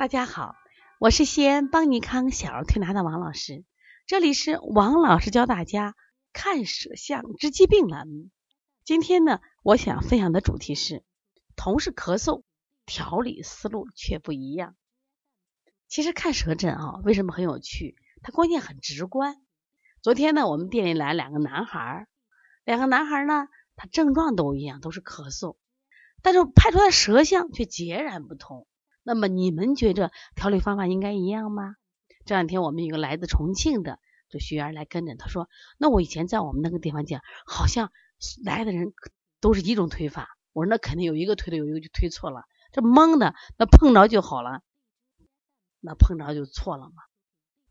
大家好，我是西安邦尼康小儿推拿的王老师，这里是王老师教大家看舌象治疾病栏目。今天呢，我想分享的主题是同是咳嗽，调理思路却不一样。其实看舌诊啊，为什么很有趣？它关键很直观。昨天呢，我们店里来两个男孩，两个男孩呢，他症状都一样，都是咳嗽，但是拍出来舌象却截然不同。那么你们觉着调理方法应该一样吗？这两天我们有个来自重庆的这学员来跟诊，他说：“那我以前在我们那个地方讲，好像来的人都是一种推法。”我说：“那肯定有一个推的，有一个就推错了。这蒙的，那碰着就好了，那碰着就错了嘛。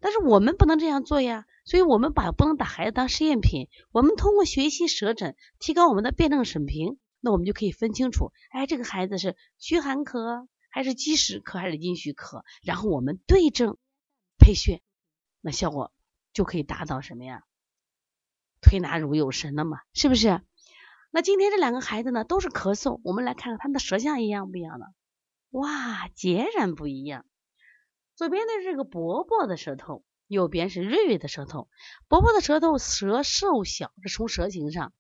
但是我们不能这样做呀，所以我们把不能把孩子当试验品。我们通过学习舌诊，提高我们的辩证审评，那我们就可以分清楚，哎，这个孩子是虚寒咳。”还是积食咳还是阴虚咳，然后我们对症配穴，那效果就可以达到什么呀？推拿如有神了嘛，是不是？那今天这两个孩子呢，都是咳嗽，我们来看看他们的舌象一样不一样呢？哇，截然不一样。左边的是个伯伯的舌头，右边是瑞瑞的舌头。伯伯的舌头舌瘦小，是从舌形上。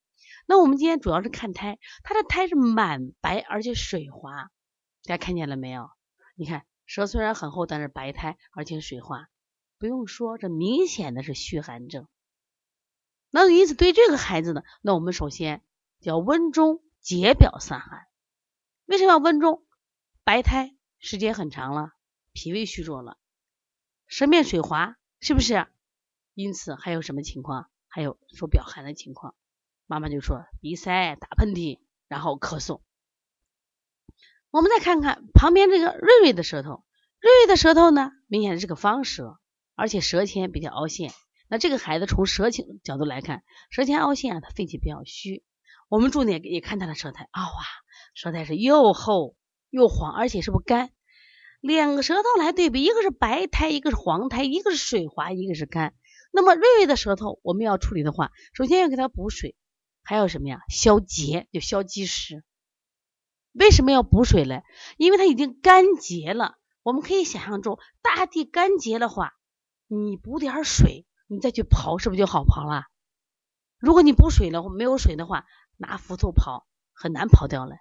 那我们今天主要是看苔，他的苔是满白而且水滑。大家看见了没有？你看舌虽然很厚，但是白苔而且水滑，不用说，这明显的是虚寒症。那因此对这个孩子呢，那我们首先叫温中解表散寒。为什么要温中？白苔时间很长了，脾胃虚弱了，舌面水滑，是不是？因此还有什么情况？还有说表寒的情况。妈妈就说鼻塞、打喷嚏，然后咳嗽。我们再看看旁边这个瑞瑞的舌头，瑞瑞的舌头呢，明显是个方舌，而且舌前比较凹陷。那这个孩子从舌情角度来看，舌前凹陷啊，他肺气比较虚。我们重点也看他的舌苔啊，哇，舌苔是又厚又黄，而且是不干？两个舌头来对比，一个是白苔，一个是黄苔，一个是水滑，一个是干。那么瑞瑞的舌头我们要处理的话，首先要给他补水，还有什么呀？消结，就消积食。为什么要补水嘞？因为它已经干结了。我们可以想象中，大地干结的话，你补点水，你再去刨，是不是就好刨了？如果你补水了，没有水的话，拿斧头刨很难刨掉嘞。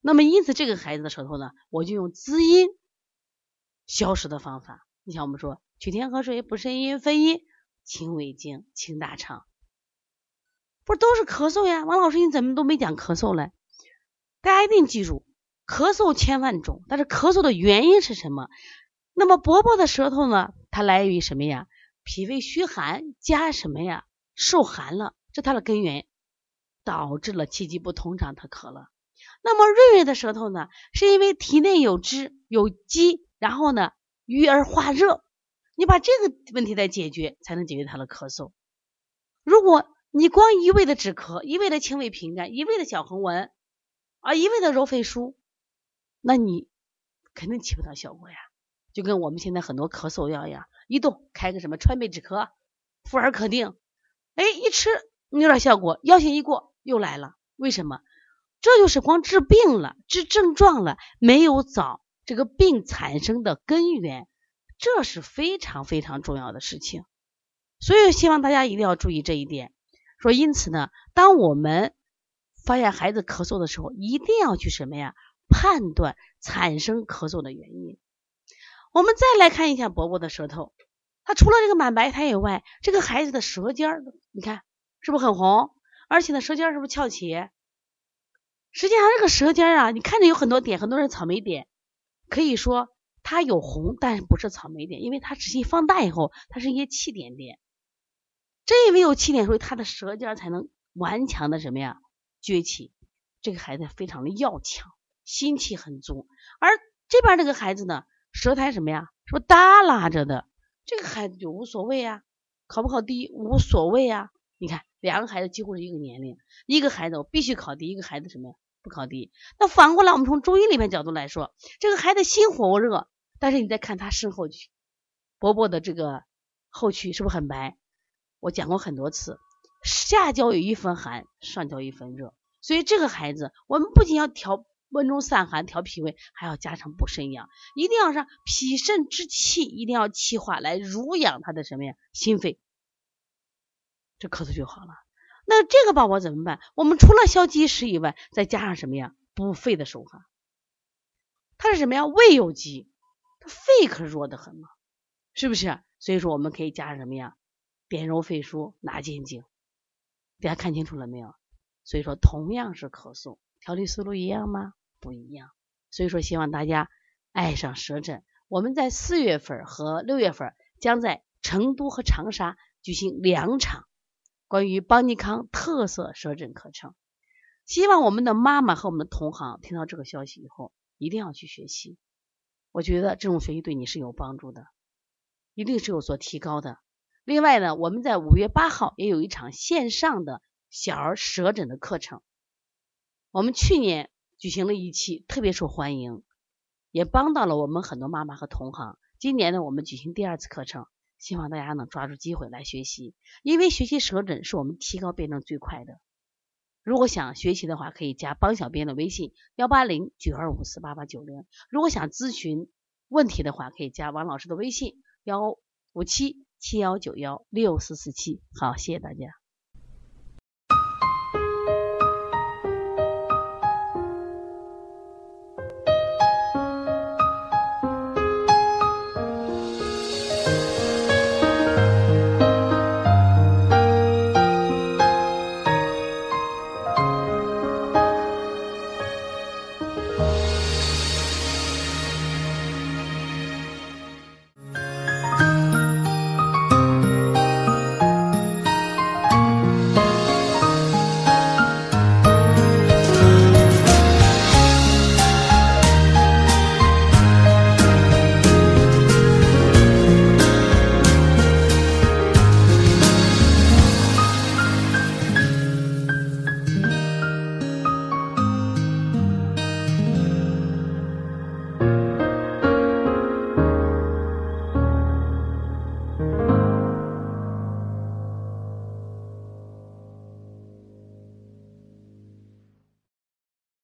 那么因此，这个孩子的舌头呢，我就用滋阴消食的方法。你像我们说，取天河水补肾阴分阴清胃经清大肠，不是都是咳嗽呀？王老师，你怎么都没讲咳嗽嘞？大家一定记住，咳嗽千万种，但是咳嗽的原因是什么？那么伯伯的舌头呢？它来源于什么呀？脾胃虚寒加什么呀？受寒了，这它的根源导致了气机不通畅，他咳了。那么瑞瑞的舌头呢？是因为体内有汁有积，然后呢郁而化热。你把这个问题再解决，才能解决他的咳嗽。如果你光一味的止咳，一味的清胃平肝，一味的小横纹。啊，一味的揉肺腧，那你肯定起不到效果呀。就跟我们现在很多咳嗽药一样，一动开个什么川贝止咳、妇儿可定，哎，一吃有点效果，药性一过又来了。为什么？这就是光治病了，治症状了，没有找这个病产生的根源，这是非常非常重要的事情。所以希望大家一定要注意这一点。说因此呢，当我们发现孩子咳嗽的时候，一定要去什么呀？判断产生咳嗽的原因。我们再来看一下伯伯的舌头，他除了这个满白苔以外，这个孩子的舌尖儿，你看是不是很红？而且呢，舌尖是不是翘起？实际上这个舌尖啊，你看着有很多点，很多人草莓点，可以说它有红，但是不是草莓点，因为它仔细放大以后，它是一些气点点。正因为有气点，所以他的舌尖才能顽强的什么呀？崛起，这个孩子非常的要强，心气很足。而这边这个孩子呢，舌苔什么呀？是不耷拉着的？这个孩子就无所谓啊，考不考第一无所谓啊。你看，两个孩子几乎是一个年龄，一个孩子我必须考第一，一个孩子什么呀不考第一。那反过来，我们从中医里面角度来说，这个孩子心火热，但是你再看他身后去，伯伯的这个后区是不是很白？我讲过很多次。下焦有一分寒，上焦一分热，所以这个孩子，我们不仅要调温中散寒、调脾胃，还要加上补肾阳，一定要让脾肾之气一定要气化来濡养他的什么呀？心肺，这咳嗽就好了。那这个宝宝怎么办？我们除了消积食以外，再加上什么呀？补肺的手法。他是什么呀？胃有积，他肺可弱得很嘛，是不是？所以说我们可以加上什么呀？点揉肺腧，拿肩颈。大家看清楚了没有？所以说同样是咳嗽，调理思路一样吗？不一样。所以说希望大家爱上舌诊。我们在四月份和六月份将在成都和长沙举行两场关于邦尼康特色舌诊课程。希望我们的妈妈和我们的同行听到这个消息以后。一定要去学习，我觉得这种学习对你是有帮助的，一定是有所提高的。另外呢，我们在五月八号也有一场线上的小儿舌诊的课程，我们去年举行了一期，特别受欢迎，也帮到了我们很多妈妈和同行。今年呢，我们举行第二次课程，希望大家能抓住机会来学习，因为学习舌诊是我们提高辩证最快的。如果想学习的话，可以加帮小编的微信幺八零九二五四八八九零。如果想咨询问题的话，可以加王老师的微信幺五七七幺九幺六四四七。好，谢谢大家。